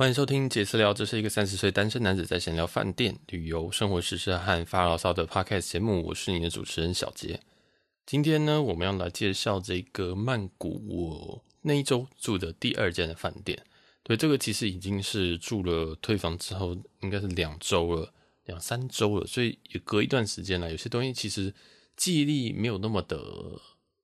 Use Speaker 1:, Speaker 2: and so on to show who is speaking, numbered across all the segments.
Speaker 1: 欢迎收听杰私聊，这是一个三十岁单身男子在闲聊饭店、旅游、生活、时事和发牢骚的 podcast 节目。我是你的主持人小杰。今天呢，我们要来介绍这个曼谷我那一周住的第二间的饭店。对，这个其实已经是住了退房之后，应该是两周了，两三周了，所以也隔一段时间了。有些东西其实记忆力没有那么的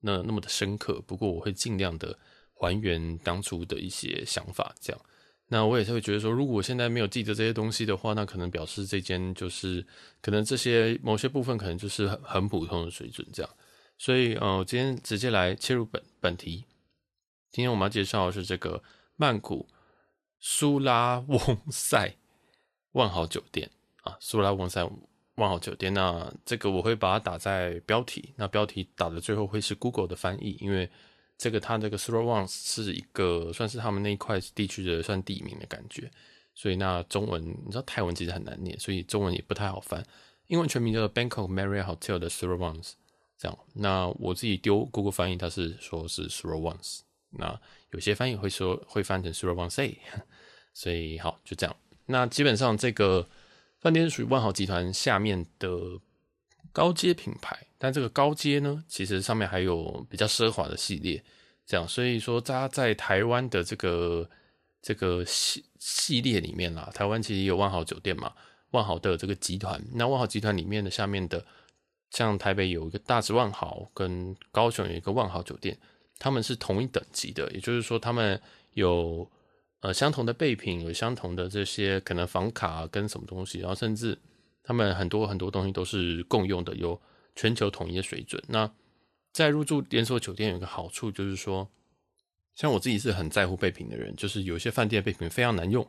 Speaker 1: 那那么的深刻，不过我会尽量的还原当初的一些想法，这样。那我也是会觉得说，如果我现在没有记得这些东西的话，那可能表示这间就是可能这些某些部分可能就是很很普通的水准这样。所以，呃，今天直接来切入本本题。今天我们要介绍的是这个曼谷苏拉翁塞万豪酒店啊，苏拉翁塞万豪酒店。那这个我会把它打在标题，那标题打的最后会是 Google 的翻译，因为。这个它这个 Surawang 是一个算是他们那一块地区的算地名的感觉，所以那中文你知道泰文其实很难念，所以中文也不太好翻。英文全名叫做 bankok Marriott Hotel 的 Surawang，这样。那我自己丢 Google 翻译，它是说是 Surawang，那有些翻译会说会翻成 Surawang，所以好就这样。那基本上这个饭店是属于万豪集团下面的高阶品牌。但这个高阶呢，其实上面还有比较奢华的系列，这样，所以说大家在台湾的这个这个系系列里面啦，台湾其实有万豪酒店嘛，万豪的这个集团，那万豪集团里面的下面的，像台北有一个大直万豪，跟高雄有一个万豪酒店，他们是同一等级的，也就是说他们有呃相同的备品，有相同的这些可能房卡跟什么东西，然后甚至他们很多很多东西都是共用的，有。全球统一的水准。那在入住连锁酒店有一个好处，就是说，像我自己是很在乎备品的人，就是有些饭店备品非常难用，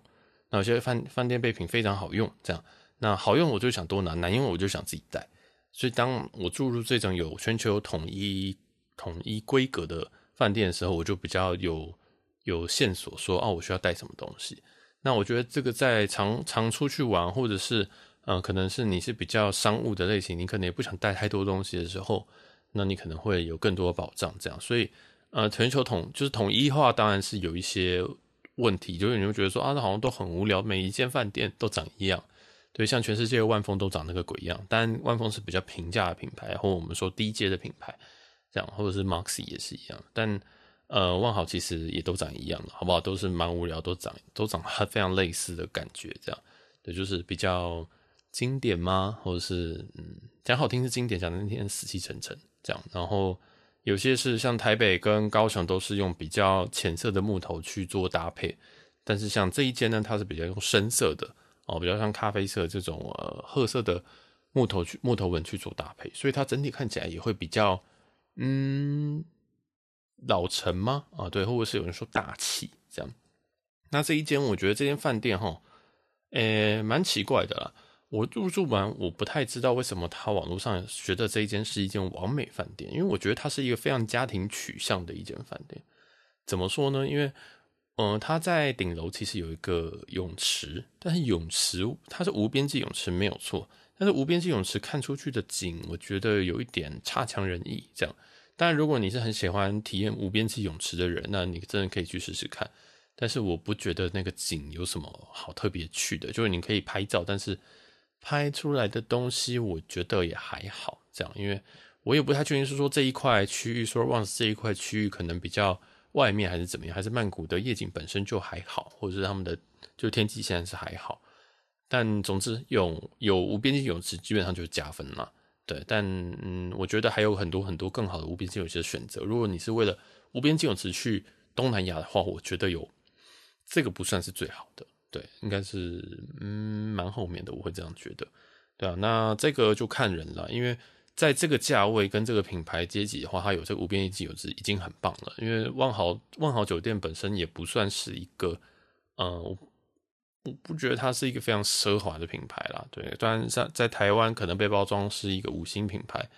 Speaker 1: 那有些饭饭店备品非常好用。这样，那好用我就想多拿，难用我就想自己带。所以当我住入这种有全球统一统一规格的饭店的时候，我就比较有有线索说，哦，我需要带什么东西。那我觉得这个在常常出去玩，或者是。嗯、可能是你是比较商务的类型，你可能也不想带太多东西的时候，那你可能会有更多的保障。这样，所以呃，全球统就是统一化，当然是有一些问题，就是你会觉得说啊，那好像都很无聊，每一间饭店都长一样，对，像全世界的万丰都长那个鬼样。但万丰是比较平价的品牌，或我们说低阶的品牌，这样，或者是 Maxi 也是一样。但呃，万豪其实也都长一样的，好不好？都是蛮无聊，都长都长非常类似的感觉，这样，对，就是比较。经典吗？或者是嗯，讲好听是经典，讲的那天死气沉沉这样。然后有些是像台北跟高雄都是用比较浅色的木头去做搭配，但是像这一间呢，它是比较用深色的哦，比较像咖啡色这种呃褐色的木头去木头纹去做搭配，所以它整体看起来也会比较嗯老成吗？啊，对，或者是有人说大气这样。那这一间我觉得这间饭店哈，诶，蛮奇怪的啦。我入住完，我不太知道为什么他网络上觉得这一间是一间完美饭店，因为我觉得它是一个非常家庭取向的一间饭店。怎么说呢？因为，嗯、它在顶楼其实有一个泳池，但是泳池它是无边际泳池没有错，但是无边际泳池看出去的景，我觉得有一点差强人意。这样，当然如果你是很喜欢体验无边际泳池的人，那你真的可以去试试看。但是我不觉得那个景有什么好特别去的，就是你可以拍照，但是。拍出来的东西，我觉得也还好，这样，因为我也不太确定是说这一块区域，说 Surawang 这一块区域可能比较外面还是怎么样，还是曼谷的夜景本身就还好，或者是他们的就天气现在是还好，但总之有有无边际泳池基本上就是加分嘛，对，但嗯，我觉得还有很多很多更好的无边际泳池的选择。如果你是为了无边际泳池去东南亚的话，我觉得有这个不算是最好的。对，应该是嗯蛮后面的，我会这样觉得，对啊，那这个就看人了，因为在这个价位跟这个品牌阶级的话，它有这个无边际泳池已经很棒了。因为万豪万豪酒店本身也不算是一个，呃，我不觉得它是一个非常奢华的品牌啦。对，当然在在台湾可能被包装是一个五星品牌，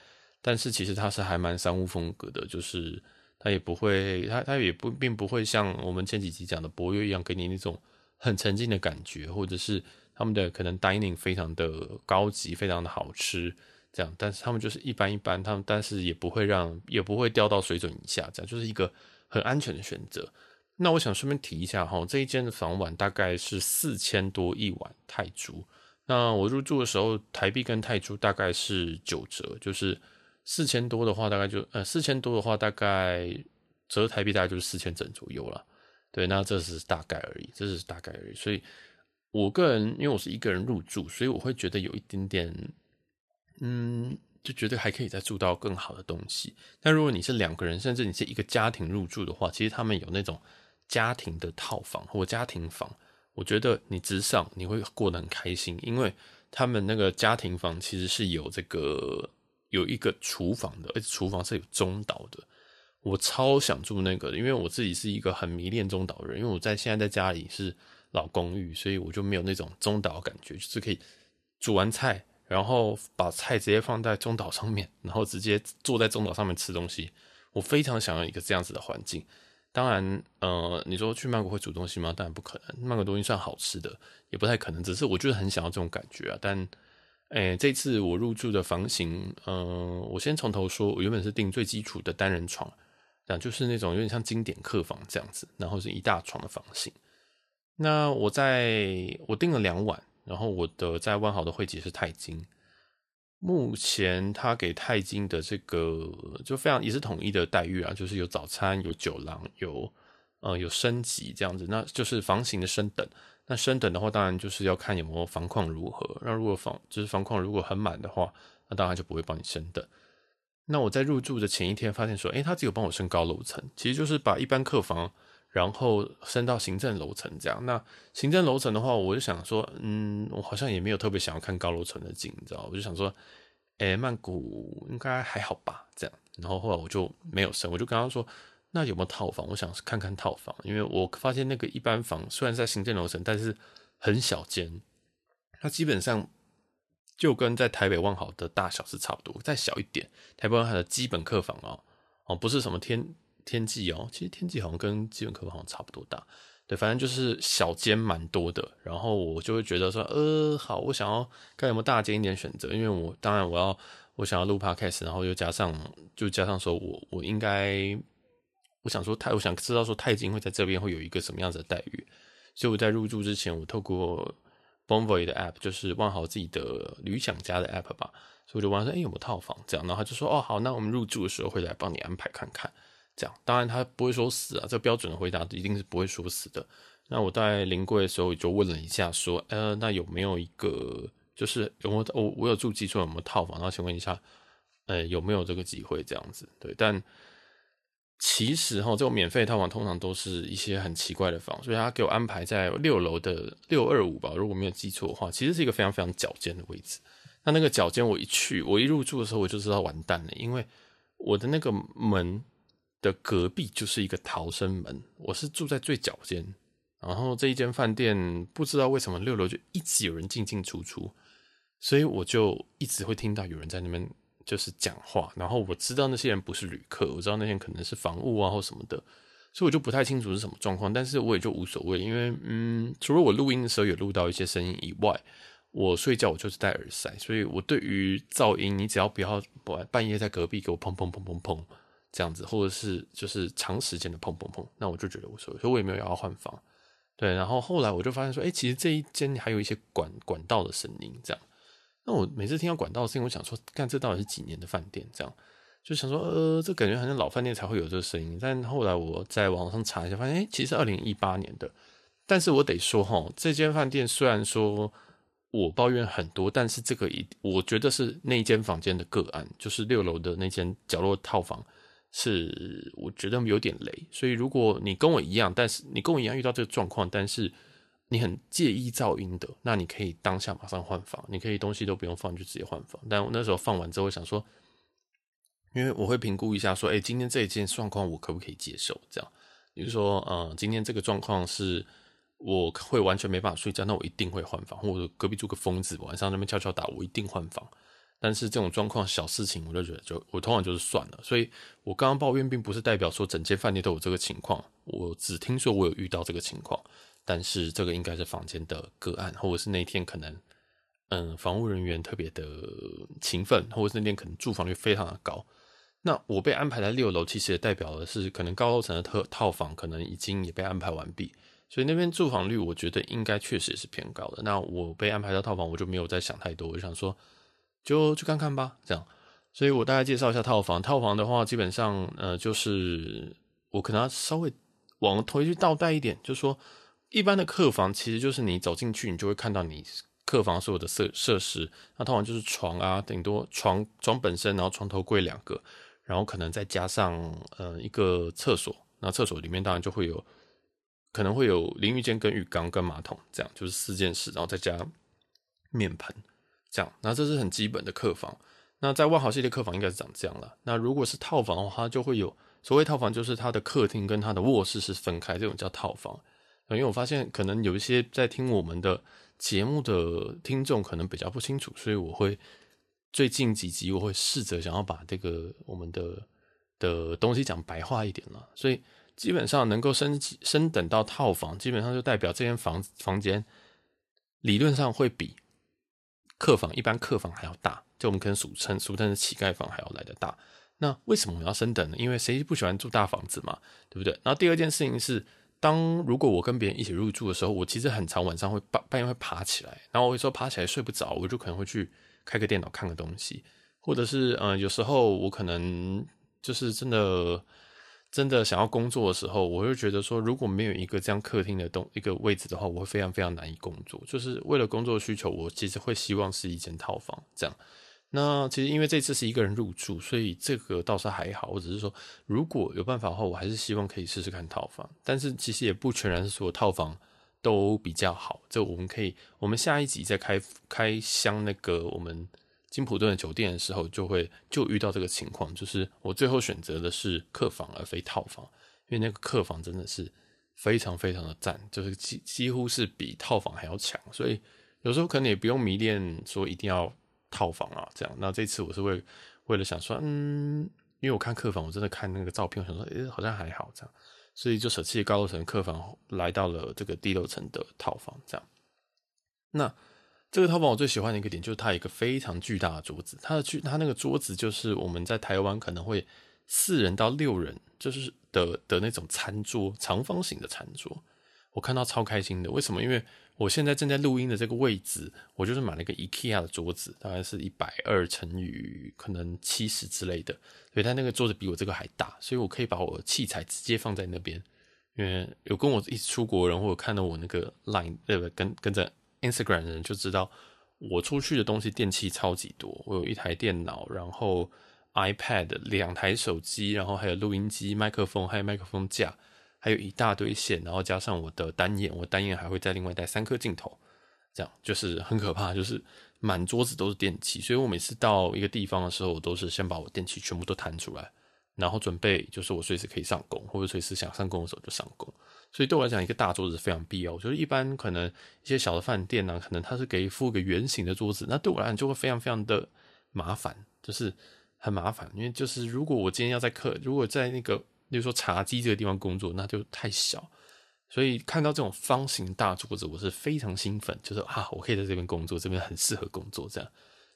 Speaker 1: 但是其实它是还蛮商务风格的，就是它也不会，它它也不并不会像我们前几集讲的博悦一样给你那种。很沉浸的感觉，或者是他们的可能 dining 非常的高级，非常的好吃，这样，但是他们就是一般一般，他们但是也不会让，也不会掉到水准以下，这样就是一个很安全的选择。那我想顺便提一下哈，这一间的房晚大概是四千多一晚泰铢。那我入住的时候，台币跟泰铢大概是九折，就是四千多的话，大概就呃四千多的话，大概折台币大概就是四千整左右了。对，那这是大概而已，这是大概而已。所以我个人因为我是一个人入住，所以我会觉得有一点点，嗯，就觉得还可以再住到更好的东西。但如果你是两个人，甚至你是一个家庭入住的话，其实他们有那种。家庭的套房或家庭房，我觉得你直上你会过得很开心，因为他们那个家庭房其实是有这个有一个厨房的，而且厨房是有中岛的。我超想住那个的，因为我自己是一个很迷恋中岛的人，因为我在现在在家里是老公寓，所以我就没有那种中岛感觉，就是可以煮完菜，然后把菜直接放在中岛上面，然后直接坐在中岛上面吃东西。我非常想要一个这样子的环境。当然，呃，你说去曼谷会煮东西吗？当然不可能。曼谷东西算好吃的，也不太可能。只是我就是很想要这种感觉啊。但，哎、这次我入住的房型，嗯、我先从头说，我原本是订最基础的单人床，讲就是那种有点像经典客房这样子，然后是一大床的房型。那我在我订了两晚，然后我的在万豪的会籍是泰金。目前他给泰金的这个就非常也是统一的待遇啊，就是有早餐、有酒廊、有呃有升级这样子，那就是房型的升等。那升等的话，当然就是要看有没有房况如何。那如果房就是房况如果很满的话，那当然就不会帮你升等。那我在入住的前一天发现说，诶、欸，他只有帮我升高楼层，其实就是把一般客房然后升到行政楼层这样。那行政楼层的话，我就想说，嗯，我好像也没有特别想要看高楼层的景，你知道？我就想说。诶、欸，曼谷应该还好吧？这样，然后后来我就没有升，我就跟他说：“那有没有套房？我想看看套房，因为我发现那个一般房虽然在行政楼层，但是很小间，它基本上就跟在台北万豪的大小是差不多，再小一点。台北万豪的基本客房哦，哦，不是什么天天际哦，其实天际好像跟基本客房好像差不多大。”对，反正就是小间蛮多的，然后我就会觉得说，呃，好，我想要看有没有大间一点选择，因为我当然我要我想要录 podcast，然后又加上就加上说我我应该我想说泰，我想知道说泰金会在这边会有一个什么样子的待遇，所以我在入住之前，我透过 Bonvoy 的 app，就是万豪自己的旅享家的 app 吧，所以我就问他说，哎，有没有套房这样，然后他就说，哦，好，那我们入住的时候会来帮你安排看看。这样，当然他不会说死啊，这标准的回答一定是不会说死的。那我在临柜的时候就问了一下，说，呃，那有没有一个，就是有没有我我有住基础有没有套房？然后请问一下，呃，有没有这个机会？这样子，对。但其实哈，这种免费套房通常都是一些很奇怪的房，所以他给我安排在六楼的六二五吧，如果没有记错的话，其实是一个非常非常角尖的位置。那那个角尖我一去，我一入住的时候我就知道完蛋了，因为我的那个门。的隔壁就是一个逃生门，我是住在最角尖，然后这一间饭店不知道为什么六楼就一直有人进进出出，所以我就一直会听到有人在那边就是讲话，然后我知道那些人不是旅客，我知道那些人可能是房务啊或什么的，所以我就不太清楚是什么状况，但是我也就无所谓，因为嗯，除了我录音的时候有录到一些声音以外，我睡觉我就是戴耳塞，所以我对于噪音，你只要不要半夜在隔壁给我砰砰砰砰砰。这样子，或者是就是长时间的砰砰砰，那我就觉得无所谓，所以我也没有要换房。对，然后后来我就发现说，哎、其实这一间还有一些管管道的声音，这样。那我每次听到管道的声音，我想说，看这到底是几年的饭店？这样就想说，呃，这感觉好像老饭店才会有这个声音。但后来我在网上查一下，发现，哎、其实二零一八年的。但是我得说，哈，这间饭店虽然说我抱怨很多，但是这个一，我觉得是那间房间的个案，就是六楼的那间角落套房。是我觉得有点雷，所以如果你跟我一样，但是你跟我一样遇到这个状况，但是你很介意噪音的，那你可以当下马上换房，你可以东西都不用放就直接换房。但我那时候放完之后想说，因为我会评估一下，说，哎，今天这一件状况我可不可以接受？这样，比如说，嗯，今天这个状况是我会完全没办法睡觉，那我一定会换房，或者隔壁住个疯子，晚上那边敲敲打，我一定换房。但是这种状况小事情，我就觉得就我通常就是算了。所以我刚刚抱怨，并不是代表说整间饭店都有这个情况。我只听说我有遇到这个情况，但是这个应该是房间的个案，或者是那天可能嗯房务人员特别的勤奋，或者是那天可能住房率非常的高。那我被安排在六楼，其实也代表的是可能高楼层的特套房可能已经也被安排完毕，所以那边住房率我觉得应该确实是偏高的。那我被安排到套房，我就没有再想太多，我就想说就去看看吧，这样。所以我大概介绍一下套房。套房的话，基本上呃就是我可能要稍微往回去倒带一点，就说一般的客房其实就是你走进去，你就会看到你。客房所有的设设施，那通常就是床啊，顶多床床本身，然后床头柜两个，然后可能再加上呃一个厕所，那厕所里面当然就会有可能会有淋浴间跟浴缸跟马桶，这样就是四件事，然后再加面盆，这样，那这是很基本的客房。那在万豪系列客房应该是长这样了。那如果是套房的话，它就会有所谓套房，就是它的客厅跟它的卧室是分开，这种叫套房。因为我发现可能有一些在听我们的。节目的听众可能比较不清楚，所以我会最近几集我会试着想要把这个我们的的东西讲白话一点了。所以基本上能够升升等到套房，基本上就代表这间房房间理论上会比客房一般客房还要大，就我们可能俗称俗称的乞丐房还要来得大。那为什么我们要升等呢？因为谁不喜欢住大房子嘛，对不对？然后第二件事情是。当如果我跟别人一起入住的时候，我其实很常晚上会半半夜会爬起来，然后我会说爬起来睡不着，我就可能会去开个电脑看个东西，或者是嗯、有时候我可能就是真的真的想要工作的时候，我会觉得说，如果没有一个这样客厅的东一个位置的话，我会非常非常难以工作。就是为了工作需求，我其实会希望是一间套房这样。那其实因为这次是一个人入住，所以这个倒是还好。我只是说，如果有办法的话，我还是希望可以试试看套房。但是其实也不全然是说套房都比较好。这我们可以，我们下一集在开开箱那个我们金普顿的酒店的时候，就会就遇到这个情况，就是我最后选择的是客房而非套房，因为那个客房真的是非常非常的赞，就是几几乎是比套房还要强。所以有时候可能也不用迷恋说一定要。套房啊，这样。那这次我是为为了想说，嗯，因为我看客房，我真的看那个照片，我想说，诶、好像还好这样，所以就舍弃高楼层客房，来到了这个低楼层的套房这样。那这个套房我最喜欢的一个点就是它有一个非常巨大的桌子，它的巨，它那个桌子就是我们在台湾可能会四人到六人就是的的那种餐桌，长方形的餐桌，我看到超开心的。为什么？因为我现在正在录音的这个位置，我就是买了一个 IKEA 的桌子，大概是一百二乘以可能七十之类的，所以它那个桌子比我这个还大，所以我可以把我的器材直接放在那边。因为有跟我一起出国人，或者看到我那个 Line 呃不？跟跟着 Instagram 人就知道，我出去的东西电器超级多。我有一台电脑，然后 iPad 两台手机，然后还有录音机、麦克风，还有麦克风架。还有一大堆线，然后加上我的单眼，我单眼还会再另外带三颗镜头，这样就是很可怕，就是满桌子都是电器。所以我每次到一个地方的时候，我都是先把我电器全部都弹出来，然后准备就是我随时可以上工，或者随时想上工的时候就上工。所以对我来讲，一个大桌子非常必要。我觉得一般可能一些小的饭店呢、可能它是给附一个圆形的桌子，那对我来讲就会非常非常的麻烦，就是很麻烦，因为就是如果我今天要在客，如果在那个。比如说茶几这个地方工作，那就太小，所以看到这种方形大桌子，我是非常兴奋，就是啊，我可以在这边工作，这边很适合工作这样。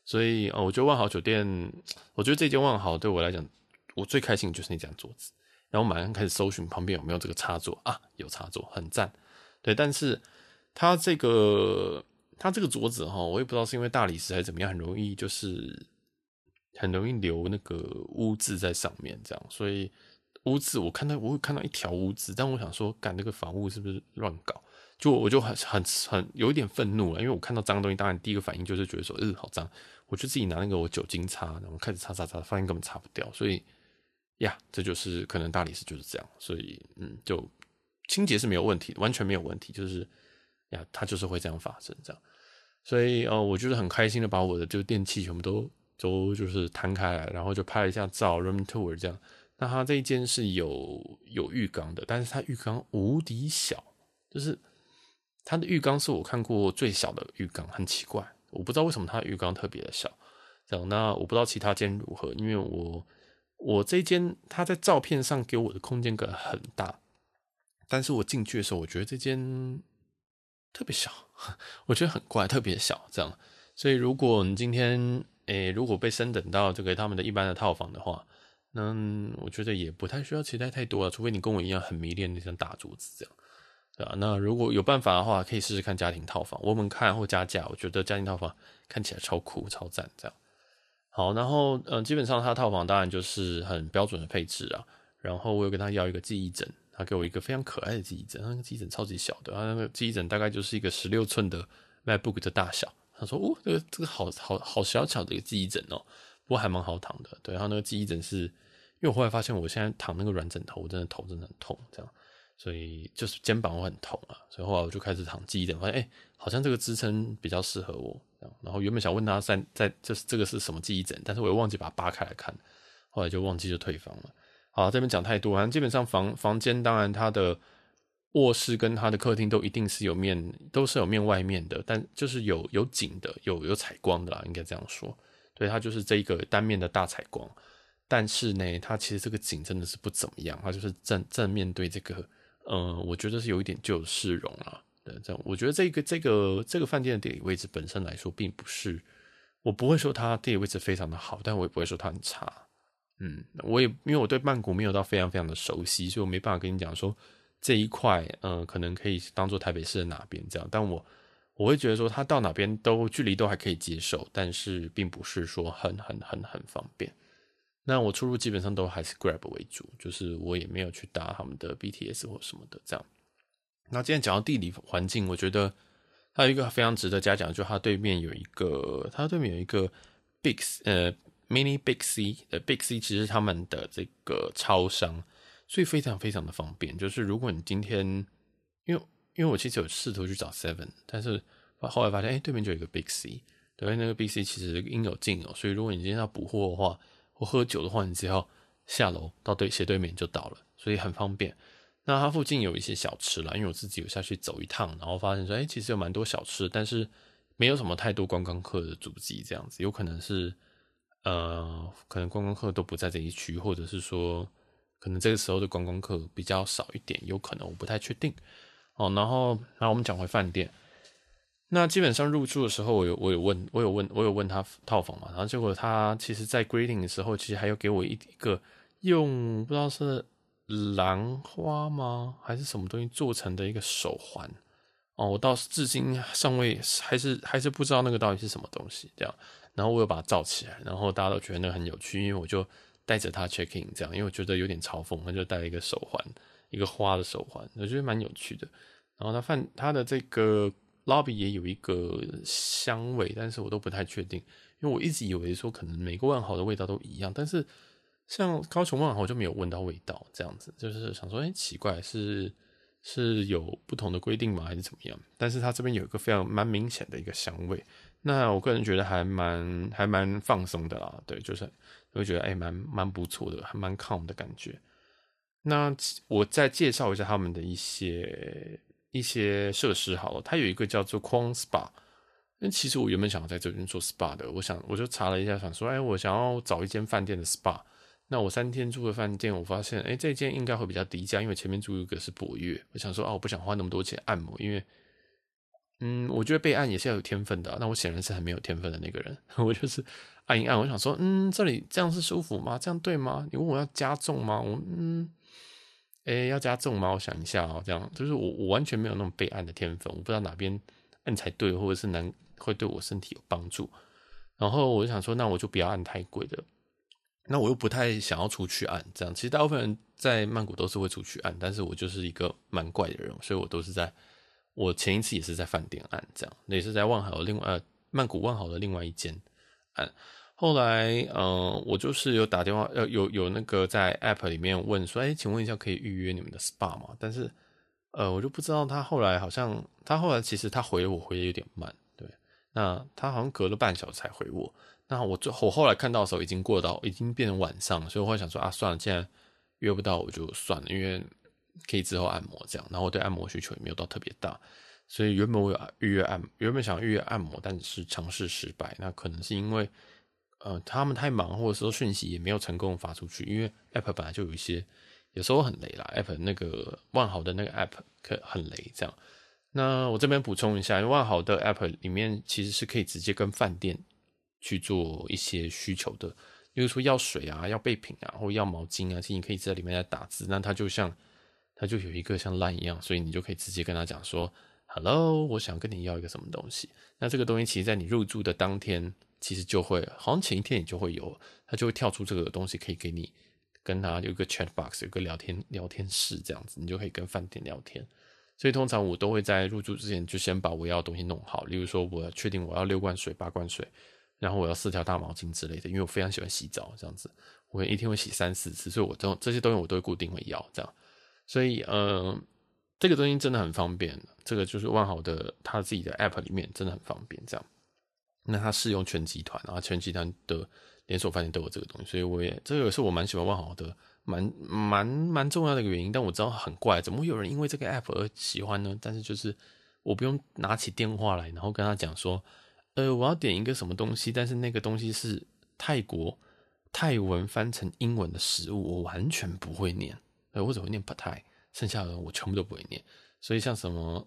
Speaker 1: 所以啊，我觉得万豪酒店，我觉得这间万豪对我来讲，我最开心的就是那张桌子。然后马上开始搜寻旁边有没有这个插座啊，有插座，很赞。对，但是它这个它这个桌子哈，我也不知道是因为大理石还是怎么样，很容易就是很容易留那个污渍在上面，这样，所以。污渍，我看到我会看到一条污渍，但我想说，干那个房屋是不是乱搞？就我就很很很有一点愤怒了，因为我看到脏东西，当然第一个反应就是觉得说，嗯，好脏，我就自己拿那个我酒精擦，然后开始擦擦擦，发现根本擦不掉，所以呀，这就是可能大理石就是这样，所以嗯，就清洁是没有问题，完全没有问题，就是呀，它就是会这样发生这样，所以呃，我就是很开心的把我的就电器全部都都就是摊开来，然后就拍了一下照，room tour 这样。那它这一间是有有浴缸的，但是它浴缸无敌小，就是它的浴缸是我看过最小的浴缸，很奇怪，我不知道为什么它的浴缸特别的小。这样，那我不知道其他间如何，因为我我这间它在照片上给我的空间感很大，但是我进去的时候，我觉得这间特别小，我觉得很怪，特别小。这样，所以如果你今天诶、如果被升等到这个他们的一般的套房的话。那我觉得也不太需要期待太多了，除非你跟我一样很迷恋那张大桌子这样，对吧？那如果有办法的话，可以试试看家庭套房。我们看或加价，我觉得家庭套房看起来超酷、超赞这样。好，然后嗯，基本上他套房当然就是很标准的配置啊。然后我有跟他要一个记忆枕，他给我一个非常可爱的记忆枕，那个记忆枕超级小的，他那个记忆枕大概就是一个十六寸的 MacBook 的大小。他说：“哦，这个这个好好好小巧的一个记忆枕哦，不过还蛮好躺的。对，然后那个记忆枕是。”因为我后来发现，我现在躺那个软枕头，我真的头真的很痛，这样，所以就是肩膀会很痛啊。所以后来我就开始躺记忆枕，发现哎、好像这个支撑比较适合我。然后原本想问他在在就是这个是什么记忆枕，但是我又忘记把它扒开来看，后来就忘记就退房了。好，这边讲太多，反正基本上房房间当然它的卧室跟它的客厅都一定是有面，都是有面外面的，但就是有有景的，有有采光的啦，应该这样说。对，它就是这一个单面的大采光。但是呢，它其实这个景真的是不怎么样，它就是正正面对这个，呃，我觉得是有一点旧市容了。对，这样我觉得这个这个这个饭店的地理位置本身来说，并不是，我不会说它地理位置非常的好，但我也不会说它很差。嗯，我也因为我对曼谷没有到非常非常的熟悉，所以我没办法跟你讲说这一块，呃，可能可以当做台北市的哪边这样。但我我会觉得说，它到哪边都距离都还可以接受，但是并不是说很很很很方便。那我出入基本上都还是 Grab 为主，就是我也没有去搭他们的 BTS 或什么的这样。那今天讲到地理环境，我觉得还有一个非常值得嘉奖，就是它对面有一个，它对面有一个 Big 呃 Mini Big C，的 Big C 其实他们的这个超商，所以非常非常的方便。就是如果你今天，因为因为我其实有试图去找 Seven，但是后来发现，哎、对面就有一个 Big C，对，那个 Big C 其实应有尽有，所以如果你今天要补货的话，我喝酒的话，你只要下楼到对斜对面就到了，所以很方便。那它附近有一些小吃啦，因为我自己有下去走一趟，然后发现说，哎、其实有蛮多小吃，但是没有什么太多观光客的足迹，这样子，有可能是呃，可能观光客都不在这一区，或者是说，可能这个时候的观光客比较少一点，有可能我不太确定。哦，然后，那我们讲回饭店。那基本上入住的时候，我有我有问，我有问，我有问他套房嘛，然后结果他其实在 greeting 的时候，其实还有给我一个用不知道是兰花吗，还是什么东西做成的一个手环。哦，我到至今尚未还是还是不知道那个到底是什么东西这样，然后我又把它罩起来，然后大家都觉得那很有趣，因为我就带着它 check in 这样，因为我觉得有点嘲讽，他就戴了一个手环，一个花的手环，我觉得蛮有趣的，然后他放他的这个。Lobby 也有一个香味，但是我都不太确定，因为我一直以为说可能每个万豪的味道都一样，但是像高雄万豪就没有闻到味道，这样子就是想说，哎、奇怪，是是有不同的规定吗，还是怎么样？但是它这边有一个非常蛮明显的一个香味，那我个人觉得还蛮还蛮放松的啦，对，就是我会觉得哎，蛮、欸、蛮不错的，还蛮 calm 的感觉。那我再介绍一下他们的一些。一些设施好了，它有一个叫做 Quon Spa。那其实我原本想要在这边做 SPA 的，我想我就查了一下，想说，哎，我想要找一间饭店的 SPA。那我三天住的饭店，我发现，哎，这间应该会比较低价，因为前面住一个是博悦。我想说，哦，我不想花那么多钱按摩，因为，嗯，我觉得被按也是要有天分的。那我显然是很没有天分的那个人，我就是按一按，我想说，嗯，这里这样是舒服吗？这样对吗？你问我要加重吗？我嗯。哎、要加重吗？我想一下哦、这样就是我我完全没有那种被按的天分，我不知道哪边按才对，或者是能会对我身体有帮助。然后我就想说，那我就不要按太贵的。那我又不太想要出去按，这样其实大部分人在曼谷都是会出去按，但是我就是一个蛮怪的人，所以我都是在我前一次也是在饭店按，这样也是在万豪另外呃曼谷万豪的另外一间按。后来，嗯、我就是有打电话，呃，有有那个在 App 里面问说，哎，请问一下，可以预约你们的 SPA 吗？但是，呃，我就不知道他后来好像，他后来其实他回我回的有点慢，对，那他好像隔了半小时才回我。那我最我后来看到的时候已经过到已经变成晚上，所以我会想说啊，算了，既然约不到我就算了，因为可以之后按摩这样。然后我对按摩需求也没有到特别大，所以原本我有预约按，原本想预约按摩，但是尝试失败。那可能是因为。呃，他们太忙，或者说讯息也没有成功发出去，因为 App 本来就有一些，有时候很雷啦。App 那个万豪的那个 App 可很雷，这样。那我这边补充一下，万豪的 App 里面其实是可以直接跟饭店去做一些需求的比如说要水啊，要备品啊，或要毛巾啊，其实你可以在里面来打字，那它就像它就有一个像 LINE 一样，所以你就可以直接跟他讲说，Hello，我想跟你要一个什么东西。那这个东西其实在你入住的当天，其实就会好像前一天你就会有，它就会跳出这个东西，可以给你跟他有一个 chat box，有个聊天聊天室这样子，你就可以跟饭店聊天。所以通常我都会在入住之前就先把我要的东西弄好，例如说我确定我要六罐水、八罐水。然后我要四条大毛巾之类的，因为我非常喜欢洗澡，这样子，我一天会洗三四次，所以我这这些东西我都会固定会要这样，所以嗯，这个东西真的很方便，这个就是万豪的他自己的 app 里面真的很方便这样。那它适用全集团，然后全集团的连锁饭店都有这个东西，所以我也这个是我蛮喜欢万豪的，蛮蛮蛮重要的一个原因。但我知道很怪，怎么会有人因为这个 app 而喜欢呢？但是就是我不用拿起电话来，然后跟他讲说。呃，我要点一个什么东西，但是那个东西是泰国泰文翻成英文的食物，我完全不会念。呃，我只会念 p a t a i 剩下的我全部都不会念。所以像什么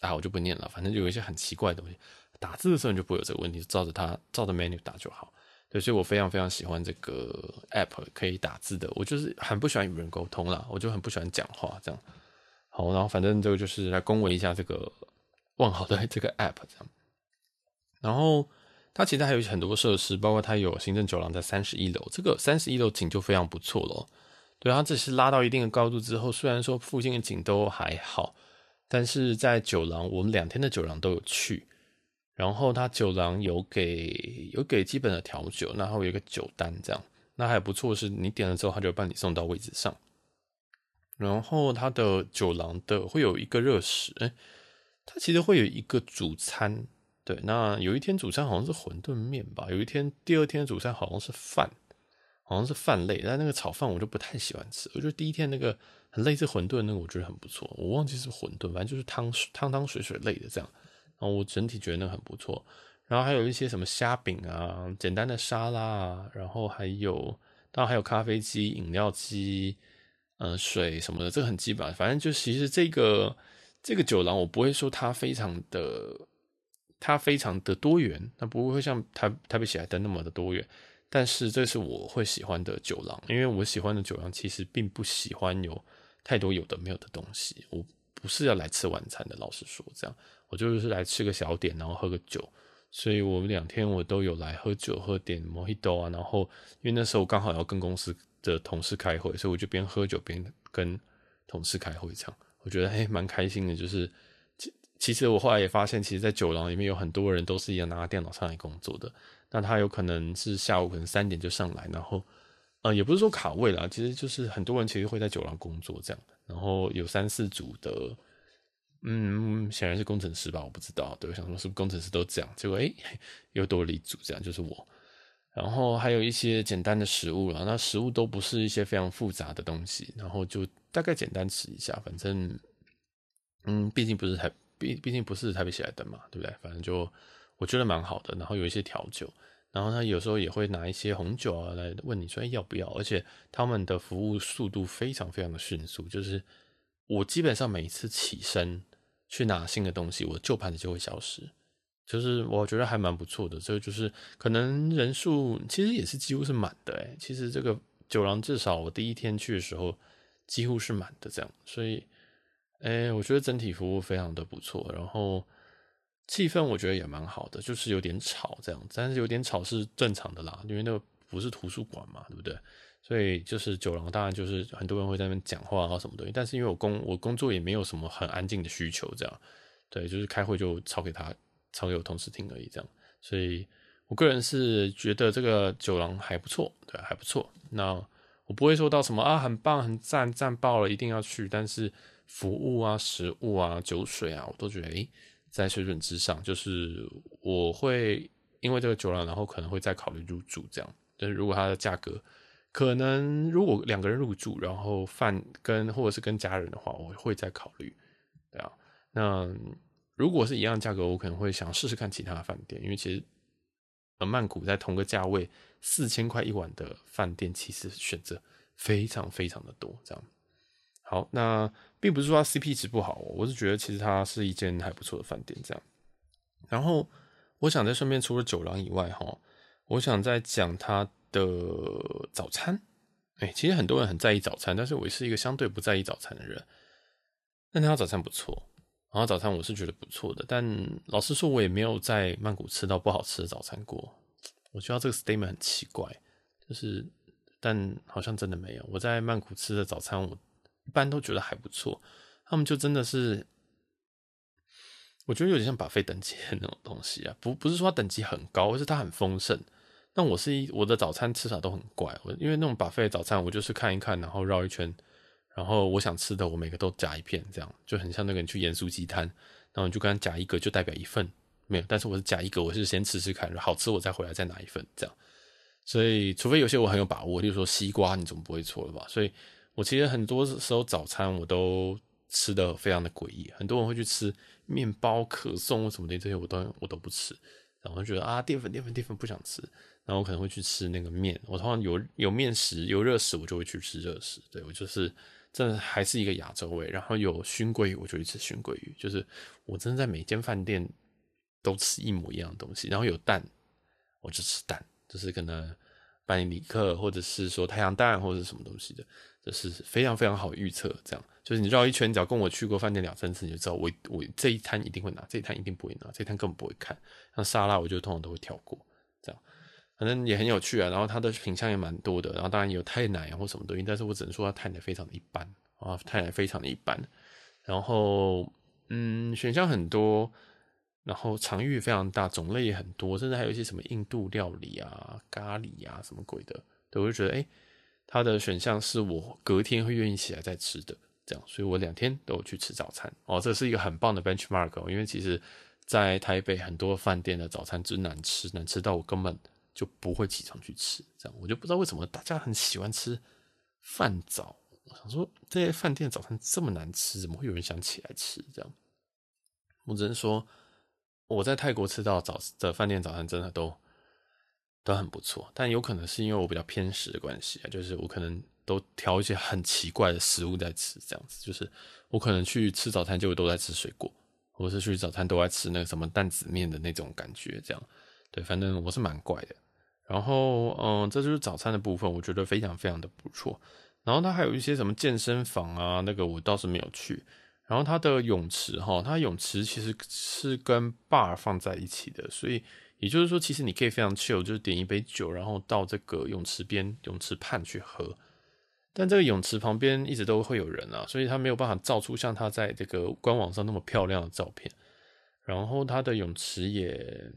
Speaker 1: 啊，我就不念了。反正就有一些很奇怪的东西，打字的时候你就不会有这个问题，照着它照着 menu 打就好。对，所以我非常非常喜欢这个 app 可以打字的。我就是很不喜欢与人沟通啦，我就很不喜欢讲话这样。好，然后反正这个就是来恭维一下这个万豪的这个 app 这样。然后它其实还有很多设施，包括它有行政酒廊在三十一楼，这个三十一楼景就非常不错了。对，它只是拉到一定的高度之后，虽然说附近的景都还好，但是在酒廊，我们两天的酒廊都有去。然后他酒廊有给有给基本的调酒，然后有一个酒单这样，那还不错，是你点了之后，他就帮你送到位置上。然后他的酒廊的会有一个热食，哎，它其实会有一个主餐。对，那有一天主餐好像是馄饨面吧，有一天第二天主餐好像是饭，好像是饭类，但那个炒饭我就不太喜欢吃。我觉得第一天那个很类似馄饨那个，我觉得很不错。我忘记是馄饨，反正就是汤汤汤水水类的这样。然后我整体觉得那很不错。然后还有一些什么虾饼啊，简单的沙拉啊，然后还有当然还有咖啡机、饮料机，嗯、水什么的，这个很基本。反正就其实这个这个酒廊，我不会说它非常的。它非常的多元，它不会像台台北喜来登那么的多元，但是这是我会喜欢的酒廊，因为我喜欢的酒廊其实并不喜欢有太多有的没有的东西。我不是要来吃晚餐的，老实说，这样我就是来吃个小点，然后喝个酒。所以我们两天我都有来喝酒，喝点 Mojito 啊，然后因为那时候刚好要跟公司的同事开会，所以我就边喝酒边跟同事开会，这样我觉得还蛮开心的，就是。其其实我后来也发现，其实，在酒廊里面有很多人都是一样拿电脑上来工作的。那他有可能是下午可能三点就上来，然后，呃，也不是说卡位啦，其实就是很多人其实会在酒廊工作这样。然后有三四组的，嗯，显然是工程师吧，我不知道。对，我想说是不是工程师都这样？结果诶，又多了一组这样，就是我。然后还有一些简单的食物啦，那食物都不是一些非常复杂的东西，然后就大概简单吃一下，反正，嗯，毕竟不是台。毕毕竟不是台北喜来登嘛，对不对？反正就我觉得蛮好的。然后有一些调酒，然后他有时候也会拿一些红酒啊来问你说要不要。而且他们的服务速度非常非常的迅速，就是我基本上每一次起身去拿新的东西，我旧盘子就会消失。就是我觉得还蛮不错的。这个就是可能人数其实也是几乎是满的诶。其实这个酒廊至少我第一天去的时候几乎是满的这样，所以。哎、我觉得整体服务非常的不错，然后气氛我觉得也蛮好的，就是有点吵这样，但是有点吵是正常的啦，因为那个不是图书馆嘛，对不对？所以就是酒廊，当然就是很多人会在那边讲话啊什么东西，但是因为我工我工作也没有什么很安静的需求，这样，对，就是开会就吵给他吵给我同事听而已，这样，所以我个人是觉得这个酒廊还不错，对，还不错。那我不会说到什么啊，很棒，很赞，赞爆了，一定要去，但是。服务啊，食物啊，酒水啊，我都觉得诶、在水准之上。就是我会因为这个酒廊，然后可能会再考虑入住这样。但是如果它的价格，可能如果两个人入住，然后饭跟或者是跟家人的话，我会再考虑。对啊，那如果是一样价格，我可能会想试试看其他的饭店，因为其实呃曼谷在同个价位四千块一晚的饭店，其实选择非常非常的多，这样。好，那并不是说它 CP 值不好，我是觉得其实它是一间还不错的饭店这样。然后我想再顺便除了酒廊以外哈，我想再讲它的早餐，哎、其实很多人很在意早餐，但是我是一个相对不在意早餐的人。那他早餐不错，然后早餐我是觉得不错的，但老实说，我也没有在曼谷吃到不好吃的早餐过。我觉得这个 statement 很奇怪，就是，但好像真的没有。我在曼谷吃的早餐，我一般都觉得还不错。他们就真的是。我觉得有点像把费等级的那种东西啊，不不是说它等级很高，而是它很丰盛。但我是一我的早餐吃法都很怪，我因为那种 buffet 早餐，我就是看一看，然后绕一圈，然后我想吃的我每个都夹一片，这样就很像那个你去盐酥鸡摊，然后你就跟他夹一个就代表一份，没有，但是我是夹一个，我是先吃吃看，好吃我再回来再拿一份这样。所以除非有些我很有把握，例如说西瓜，你总不会错了吧？所以我其实很多时候早餐我都。吃的非常的诡异，很多人会去吃面包、可颂什么的，这些我都我都不吃，然后觉得啊淀粉淀粉淀粉不想吃，然后我可能会去吃那个面，我通常有有面食有热食，我就会去吃热食，对，我就是真的还是一个亚洲味，然后有熏鲑鱼我就去吃熏鲑鱼，就是我真的在每间饭店都吃一模一样的东西，然后有蛋我就吃蛋，就是可能班尼尼克或者是说太阳蛋或者是什么东西的。就是非常非常好预测，这样。就是你绕一圈，只要跟我去过饭店两三次，你就知道我我这一摊一定会拿，这一摊一定不会拿，这一摊根本不会看。像沙拉，我就通常都会跳过，这样。反正也很有趣啊。然后它的品项也蛮多的，然后当然有泰奶啊或什么东西，但是我只能说它泰奶非常的一般啊，泰奶非常的一般。然后嗯，选项很多，然后场域非常大，种类也很多，甚至还有一些什么印度料理啊、咖喱啊什么鬼的，对，我就觉得哎。欸它的选项是我隔天会愿意起来再吃的，这样，所以我两天都有去吃早餐哦，这是一个很棒的 benchmark，因为其实，在台北很多饭店的早餐真难吃，难吃到我根本就不会起床去吃，这样，我就不知道为什么大家很喜欢吃饭早，我想说这些饭店早餐这么难吃，怎么会有人想起来吃？这样，我只能说我在泰国吃到早的饭店早餐真的都。都很不错，但有可能是因为我比较偏食的关系啊，就是我可能都挑一些很奇怪的食物在吃，这样子，就是我可能去吃早餐就都在吃水果，或是去早餐都在吃那个什么担子面的那种感觉，这样，对，反正我是蛮怪的。然后，嗯，这就是早餐的部分，我觉得非常非常的不错。然后它还有一些什么健身房啊，那个我倒是没有去。然后它的泳池哈，它泳池其实是跟 bar 放在一起的，所以。也就是说，其实你可以非常 chill，就是点一杯酒，然后到这个泳池边、泳池畔去喝。但这个泳池旁边一直都会有人啊，所以他没有办法照出像他在这个官网上那么漂亮的照片。然后他的泳池也，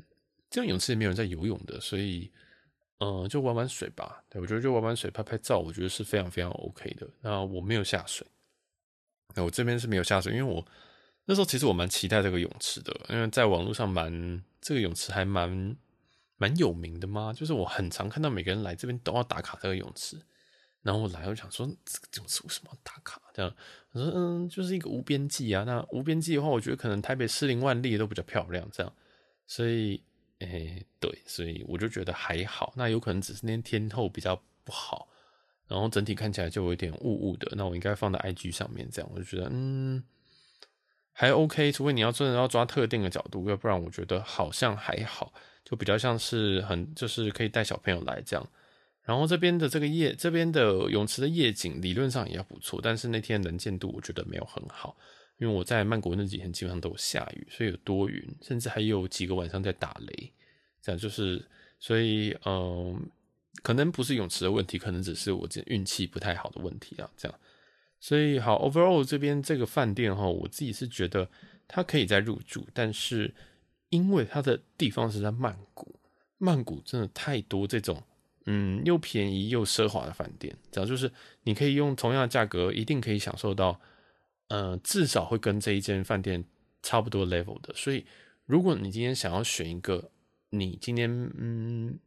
Speaker 1: 这个泳池也没有人在游泳的，所以，嗯、就玩玩水吧。对，我觉得就玩玩水、拍拍照，我觉得是非常非常 OK 的。那我没有下水，那我这边是没有下水，因为我那时候其实我蛮期待这个泳池的，因为在网络上蛮。这个泳池还蛮蛮有名的嘛，就是我很常看到每个人来这边都要打卡这个泳池，然后我来我想说这个泳池为什么要打卡？这样我说嗯，就是一个无边际啊。那无边际的话，我觉得可能台北士林万丽都比较漂亮，这样，所以诶对，所以我就觉得还好。那有可能只是那天天候比较不好，然后整体看起来就有点雾雾的。那我应该放在 IG 上面，这样我就觉得嗯。还 OK，除非你要真的要抓特定的角度，要不然我觉得好像还好，就比较像是很就是可以带小朋友来这样。然后这边的这个夜，这边的泳池的夜景理论上也要不错，但是那天能见度我觉得没有很好，因为我在曼谷那几天基本上都有下雨，所以有多云，甚至还有几个晚上在打雷，这样就是所以嗯，可能不是泳池的问题，可能只是我这运气不太好的问题啊，这样。所以好，overall 这边这个饭店哈，我自己是觉得它可以再入住，但是因为它的地方是在曼谷，曼谷真的太多这种嗯又便宜又奢华的饭店，只要就是你可以用同样的价格，一定可以享受到，呃，至少会跟这一间饭店差不多 level 的。所以如果你今天想要选一个你今天嗯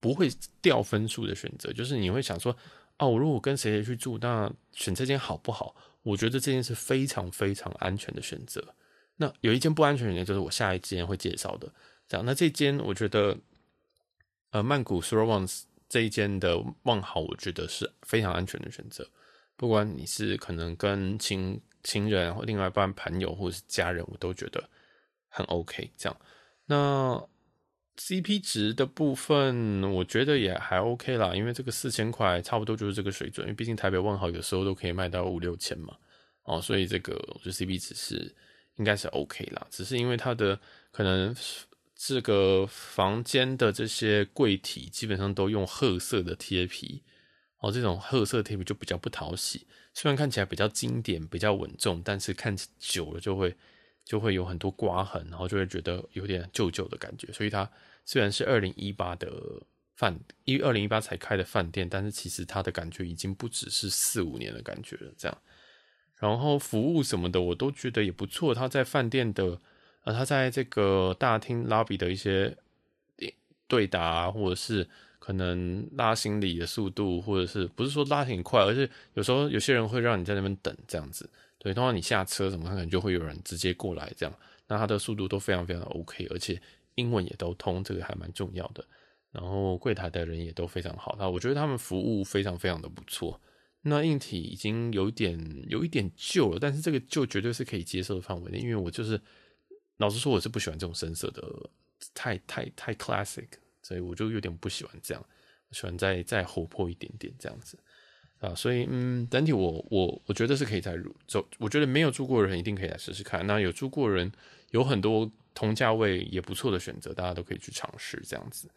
Speaker 1: 不会掉分数的选择，就是你会想说。哦，我如果跟谁谁去住，那选这间好不好？我觉得这间是非常非常安全的选择。那有一间不安全的，就是我下一间会介绍的。这样，那这间我觉得，呃，曼谷 s u r a w a n s 这一间的万豪，我觉得是非常安全的选择。不管你是可能跟亲亲人或另外一半朋友或者是家人，我都觉得很 OK。这样，那 CP 值的部分，我觉得也还 OK 啦，因为这个四千块差不多就是这个水准，因为毕竟台北万豪有时候都可以卖到五六千嘛，哦，所以这个我觉得 CP 值是应该是 OK 啦，只是因为它的可能这个房间的这些柜体基本上都用褐色的贴皮，哦，这种褐色贴皮就比较不讨喜，虽然看起来比较经典、比较稳重，但是看久了就会。就会有很多刮痕，然后就会觉得有点旧旧的感觉。所以它虽然是二零一八的饭，因为二零一八才开的饭店，但是其实它的感觉已经不只是四五年的感觉了。这样，然后服务什么的我都觉得也不错。他在饭店的，呃，他在这个大厅 lobby 的一些对答，或者是可能拉行李的速度，或者是不是说拉挺快，而是有时候有些人会让你在那边等这样子。对，通常你下车什么，可能就会有人直接过来这样，那它的速度都非常非常 OK，而且英文也都通，这个还蛮重要的。然后柜台的人也都非常好，那我觉得他们服务非常非常的不错。那硬体已经有点有一点旧了，但是这个旧绝对是可以接受的范围内，因为我就是老实说，我是不喜欢这种深色的，太太太 classic，所以我就有点不喜欢这样，喜欢再再活泼一点点这样子。啊，所以嗯，整体我我我觉得是可以再入走，我觉得没有住过的人一定可以来试试看。那有住过的人有很多同价位也不错的选择，大家都可以去尝试这样子，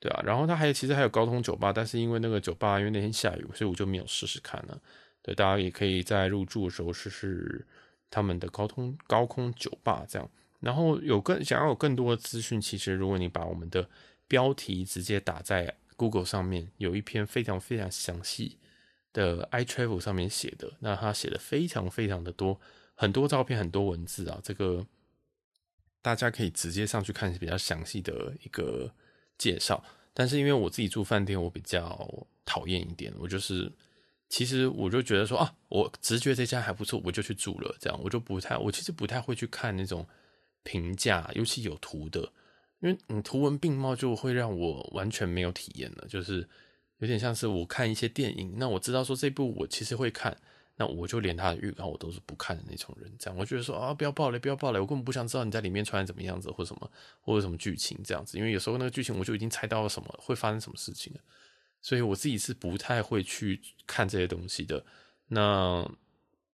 Speaker 1: 对啊。然后它还有其实还有高通酒吧，但是因为那个酒吧因为那天下雨，所以我就没有试试看了。对，大家也可以在入住的时候试试他们的高通高空酒吧这样。然后有更想要有更多的资讯，其实如果你把我们的标题直接打在 Google 上面，有一篇非常非常详细。的 iTravel 上面写的，那他写的非常非常的多，很多照片，很多文字啊，这个大家可以直接上去看比较详细的一个介绍。但是因为我自己住饭店，我比较讨厌一点，我就是其实我就觉得说啊，我直觉这家还不错，我就去住了，这样我就不太，我其实不太会去看那种评价，尤其有图的，因为你图文并茂就会让我完全没有体验了，就是。有点像是我看一些电影，那我知道说这部我其实会看，那我就连它的预告我都是不看的那种人。这样，我觉得说啊，不要爆雷，不要爆雷，我根本不想知道你在里面穿怎么样子，或什么，或者什么剧情这样子。因为有时候那个剧情我就已经猜到了什么会发生什么事情了，所以我自己是不太会去看这些东西的。那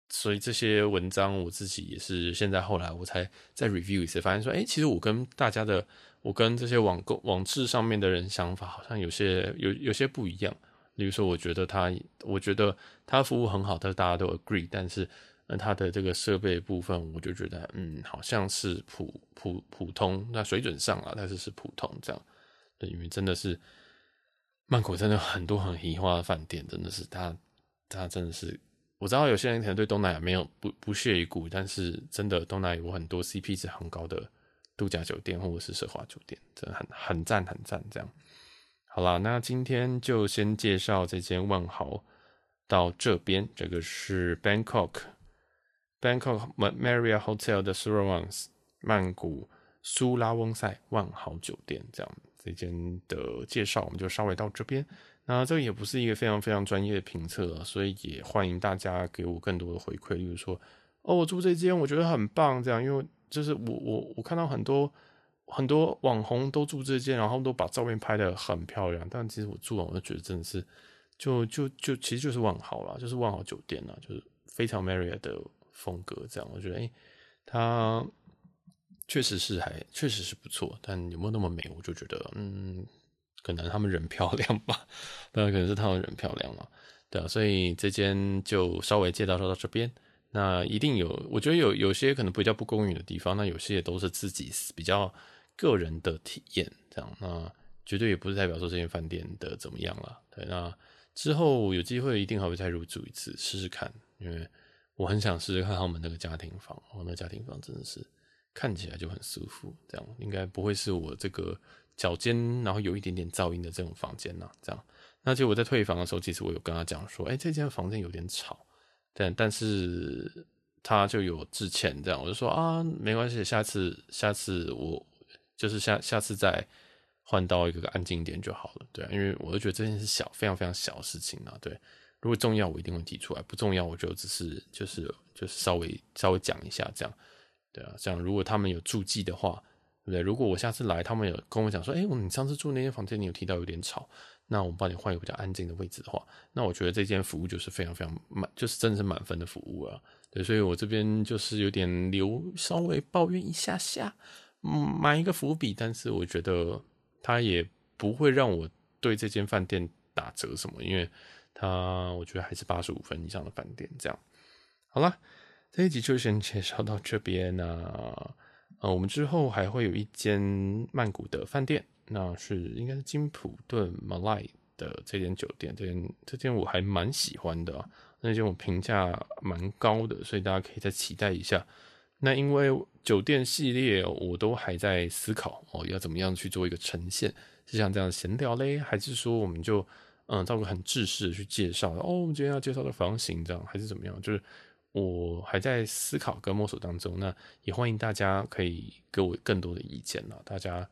Speaker 1: 所以这些文章我自己也是现在后来我才再 review 一次，发现说，哎，其实我跟大家的。我跟这些网购网志上面的人想法好像有些有有些不一样。比如说，我觉得他，我觉得他服务很好，但是大家都 agree。但是，呃，他的这个设备部分，我就觉得，嗯，好像是普普普通，那水准上啊，但是是普通这样。因为真的是曼谷真的很多很奇花的饭店，真的是他他真的是，我知道有些人可能对东南亚没有不不屑一顾，但是真的东南亚有很多 CP 值很高的。度假酒店或者是奢华酒店，真的很很赞很赞。这样，好啦，那今天就先介绍这间万豪到这边。这个是 Bangkok Bangkok Marriott Hotel 的 Surawang 曼谷苏拉翁塞万豪酒店。这样，这间的介绍我们就稍微到这边。那这个也不是一个非常非常专业的评测，所以也欢迎大家给我更多的回馈，例如说，哦，我住这间我觉得很棒，这样，因为。就是我我我看到很多很多网红都住这间，然后都把照片拍得很漂亮。但其实我住完我就觉得真的是，就就就其实就是万豪啦，就是万豪酒店啦，就是非常 Marriott 的风格这样。我觉得诶，它确实是还确实是不错，但有没有那么美，我就觉得嗯，可能他们人漂亮吧，当然可能是他们人漂亮嘛，对啊，所以这间就稍微介绍到这边。那一定有，我觉得有有些可能比较不公允的地方，那有些也都是自己比较个人的体验，这样，那绝对也不是代表说这间饭店的怎么样了。对，那之后有机会一定还会再入住一次试试看，因为我很想试试看他们那个家庭房，哦，那家庭房真的是看起来就很舒服，这样应该不会是我这个脚尖然后有一点点噪音的这种房间呐，这样。那其实我在退房的时候，其实我有跟他讲说，哎，这间房间有点吵。但但是他就有致歉，这样我就说啊，没关系，下次下次我就是下下次再换到一个安静点就好了，对啊，因为我就觉得这件事小，非常非常小的事情啊，对，如果重要我一定会提出来，不重要我就只是就是就是稍微稍微讲一下这样，对啊，这样如果他们有注记的话，对不对？如果我下次来，他们有跟我讲说，哎，你上次住那间房间，你有提到有点吵，那我们帮你换一个比较安静的位置的话，那我觉得这间服务就是非常非常满，就是真的是满分的服务啊。对，所以我这边就是有点留稍微抱怨一下下，嗯，买一个伏笔，但是我觉得他也不会让我对这间饭店打折什么，因为他我觉得还是八十五分以上的饭店这样。好了，这一集就先介绍到这边那、啊、呃，我们之后还会有一间曼谷的饭店，那是应该是金普顿 Malay 的这间酒店，这间这间我还蛮喜欢的、那间我评价蛮高的，所以大家可以再期待一下。那因为酒店系列我都还在思考哦，要怎么样去做一个呈现，是像这样闲聊嘞，还是说我们就嗯，照个很制式的去介绍哦，我们今天要介绍的房型这样，还是怎么样？就是。我还在思考跟摸索当中，那也欢迎大家可以给我更多的意见啦。大家，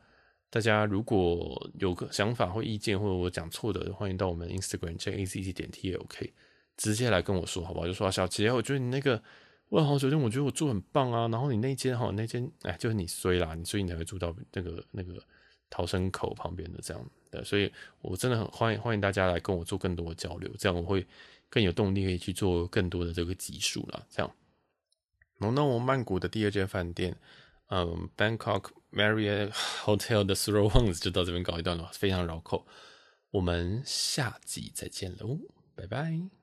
Speaker 1: 大家如果有个想法或意见，或者我讲错的，欢迎到我们 Instagram JACC 点 TALK 直接来跟我说，好不好？就说小杰，我觉得你那个万豪酒店，我觉得我住很棒啊。然后你那间哈，那间哎，就是你衰啦，你所以你才会住到那个那个逃生口旁边的这样的。所以我真的很欢迎欢迎大家来跟我做更多的交流，这样我会。更有动力可以去做更多的这个集数了，这样。好，那我曼谷的第二间饭店，嗯，Bangkok Marriott Hotel 的 throw ons 就到这边告一段落，非常绕口。我们下集再见喽，拜拜。